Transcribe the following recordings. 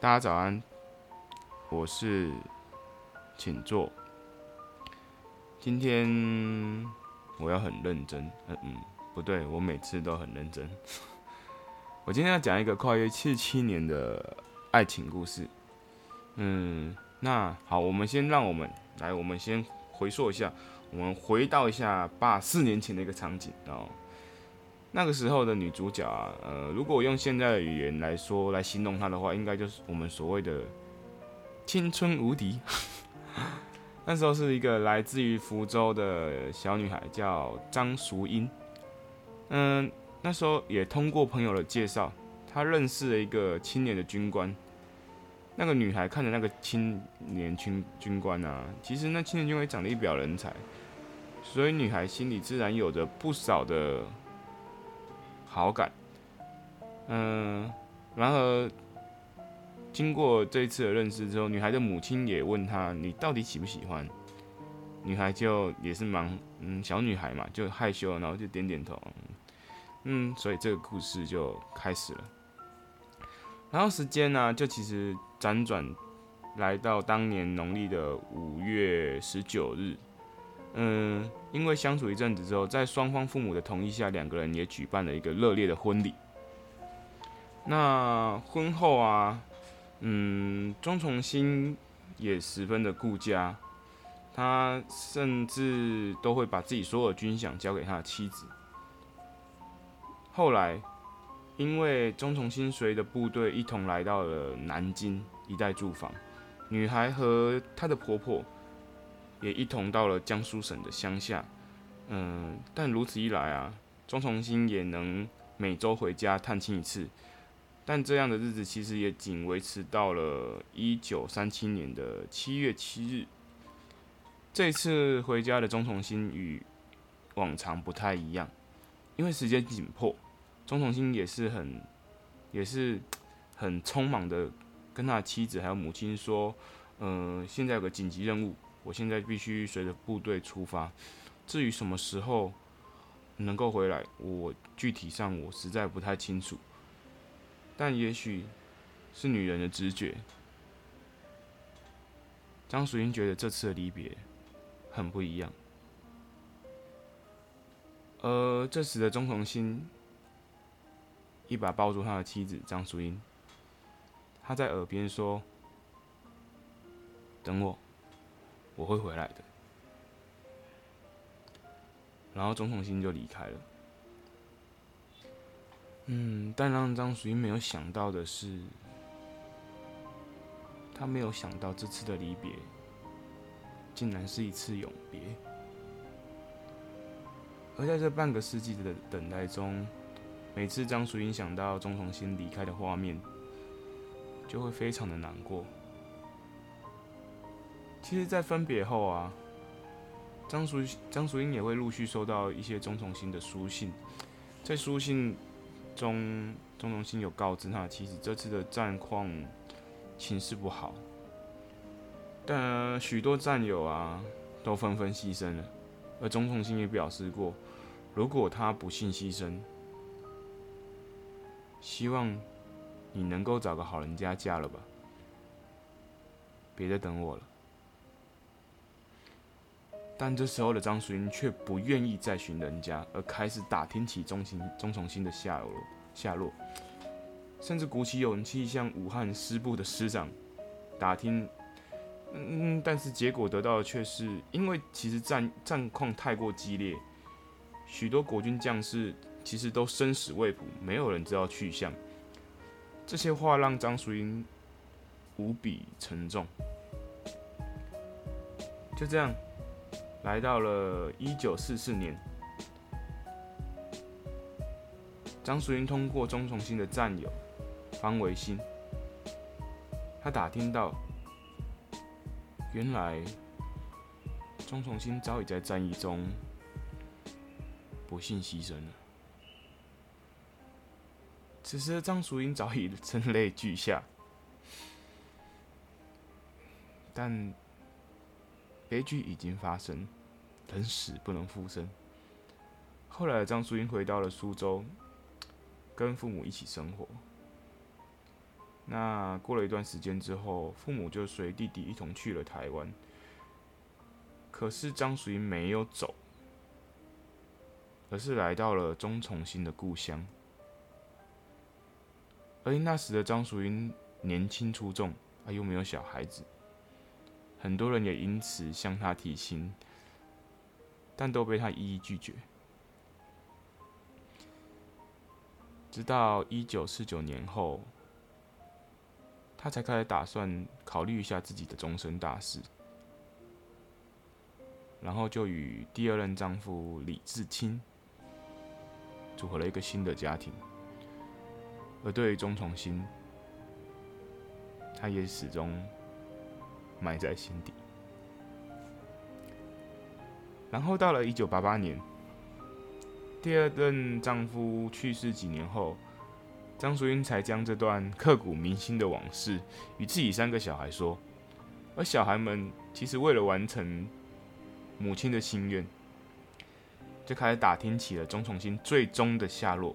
大家早安，我是请坐。今天我要很认真，嗯嗯，不对，我每次都很认真。我今天要讲一个跨越七十七年的爱情故事。嗯，那好，我们先让我们来，我们先回溯一下，我们回到一下爸四年前的一个场景哦。那个时候的女主角啊，呃，如果用现在的语言来说来形容她的话，应该就是我们所谓的青春无敌。那时候是一个来自于福州的小女孩，叫张淑英。嗯，那时候也通过朋友的介绍，她认识了一个青年的军官。那个女孩看着那个青年军军官啊，其实那青年军官长得一表人才，所以女孩心里自然有着不少的。好感，嗯，然而经过这一次的认识之后，女孩的母亲也问她：“你到底喜不喜欢？”女孩就也是忙，嗯，小女孩嘛，就害羞，然后就点点头，嗯，所以这个故事就开始了。然后时间呢，就其实辗转来到当年农历的五月十九日。嗯，因为相处一阵子之后，在双方父母的同意下，两个人也举办了一个热烈的婚礼。那婚后啊，嗯，钟崇新也十分的顾家，他甚至都会把自己所有军饷交给他的妻子。后来，因为钟崇新随的部队一同来到了南京一带驻防，女孩和她的婆婆。也一同到了江苏省的乡下，嗯，但如此一来啊，钟崇新也能每周回家探亲一次，但这样的日子其实也仅维持到了一九三七年的七月七日。这次回家的钟崇新与往常不太一样，因为时间紧迫，钟崇新也是很也是很匆忙的跟他妻子还有母亲说，嗯，现在有个紧急任务。我现在必须随着部队出发，至于什么时候能够回来，我具体上我实在不太清楚。但也许是女人的直觉。张淑英觉得这次的离别很不一样，而这时的钟崇新一把抱住他的妻子张淑英，他在耳边说：“等我。”我会回来的。然后总统星就离开了。嗯，但让张淑英没有想到的是，他没有想到这次的离别，竟然是一次永别。而在这半个世纪的等待中，每次张淑英想到钟崇新离开的画面，就会非常的难过。其实，在分别后啊，张淑张淑英也会陆续收到一些钟崇新的书信。在书信中，钟崇新有告知他妻子这次的战况情势不好，但许多战友啊都纷纷牺牲了。而钟崇新也表示过，如果他不幸牺牲，希望你能够找个好人家嫁了吧，别再等我了。但这时候的张淑英却不愿意再寻人家，而开始打听起钟情钟崇新的下落，下落，甚至鼓起勇气向武汉师部的师长打听，嗯，但是结果得到的却是，因为其实战战况太过激烈，许多国军将士其实都生死未卜，没有人知道去向。这些话让张淑英无比沉重。就这样。来到了一九四四年，张淑英通过钟崇新的战友方维新，他打听到，原来钟崇新早已在战役中不幸牺牲了。此时的张淑英早已 声泪俱下，但悲剧已经发生。人死不能复生。后来，张淑英回到了苏州，跟父母一起生活。那过了一段时间之后，父母就随弟弟一同去了台湾。可是张淑英没有走，而是来到了钟崇新的故乡。而那时的张淑英年轻出众，啊又没有小孩子，很多人也因此向他提亲，但都被他一一拒绝。直到一九四九年后，他才开始打算考虑一下自己的终身大事。然后就与第二任丈夫李志清组合了一个新的家庭，而对于钟崇新，他也始终埋在心底。然后到了一九八八年，第二任丈夫去世几年后，张淑英才将这段刻骨铭心的往事与自己三个小孩说，而小孩们其实为了完成。母亲的心愿，就开始打听起了钟崇新最终的下落。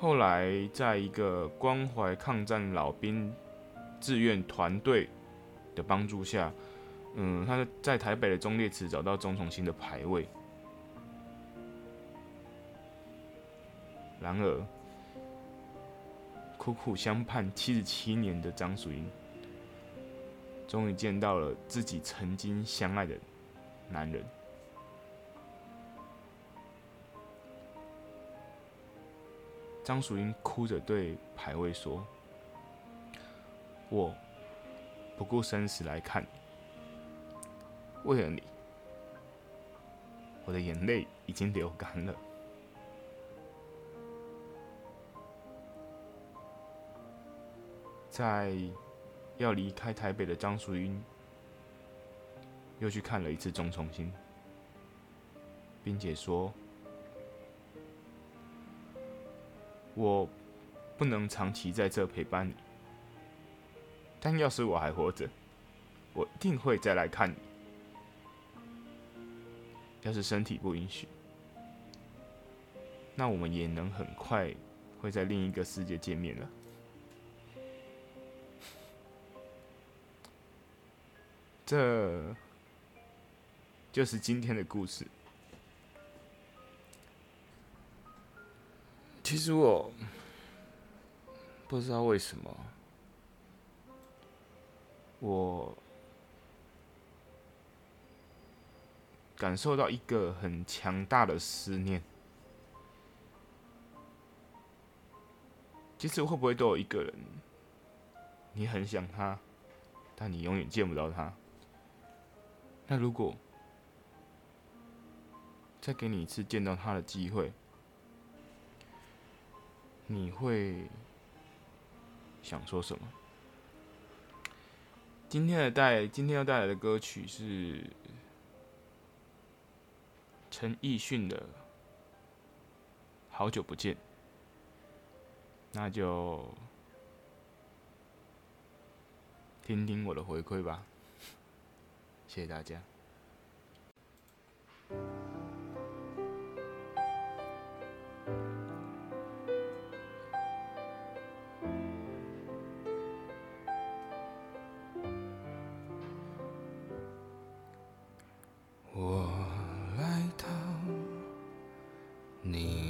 后来，在一个关怀抗战老兵志愿团队的帮助下，嗯，他在台北的忠烈祠找到钟崇新的牌位。然而，苦苦相盼七十七年的张淑英。终于见到了自己曾经相爱的男人。张淑英哭着对牌位说：“我不顾生死来看你，为了你，我的眼泪已经流干了。”在。要离开台北的张淑英，又去看了一次钟崇新，并且说：“我不能长期在这陪伴你，但要是我还活着，我一定会再来看你。要是身体不允许，那我们也能很快会在另一个世界见面了。”这就是今天的故事。其实我不知道为什么，我感受到一个很强大的思念。其实会不会都有一个人，你很想他，但你永远见不到他？那如果再给你一次见到他的机会，你会想说什么？今天的带今天要带来的歌曲是陈奕迅的《好久不见》，那就听听我的回馈吧。谢谢大家。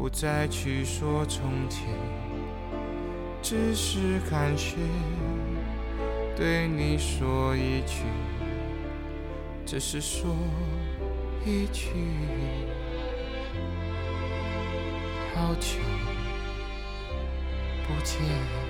不再去说从前。只是感谢，对你说一句，只是说一句，好久不见。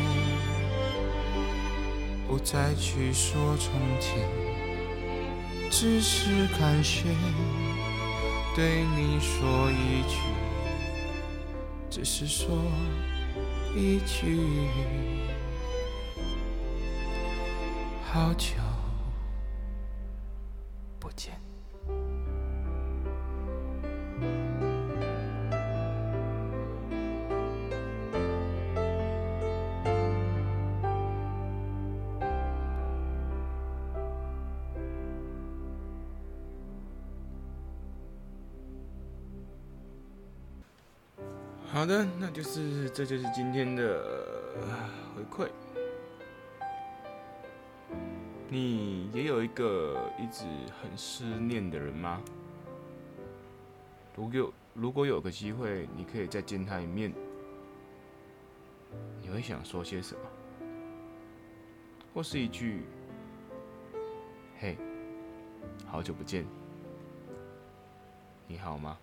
再去说从前，只是感谢，对你说一句，只是说一句，好久。好的，那就是这就是今天的回馈。你也有一个一直很思念的人吗？如果如果有个机会，你可以再见他一面，你会想说些什么？或是一句“嘿，好久不见，你好吗？”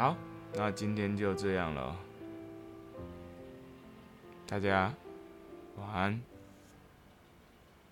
好，那今天就这样了，大家晚安。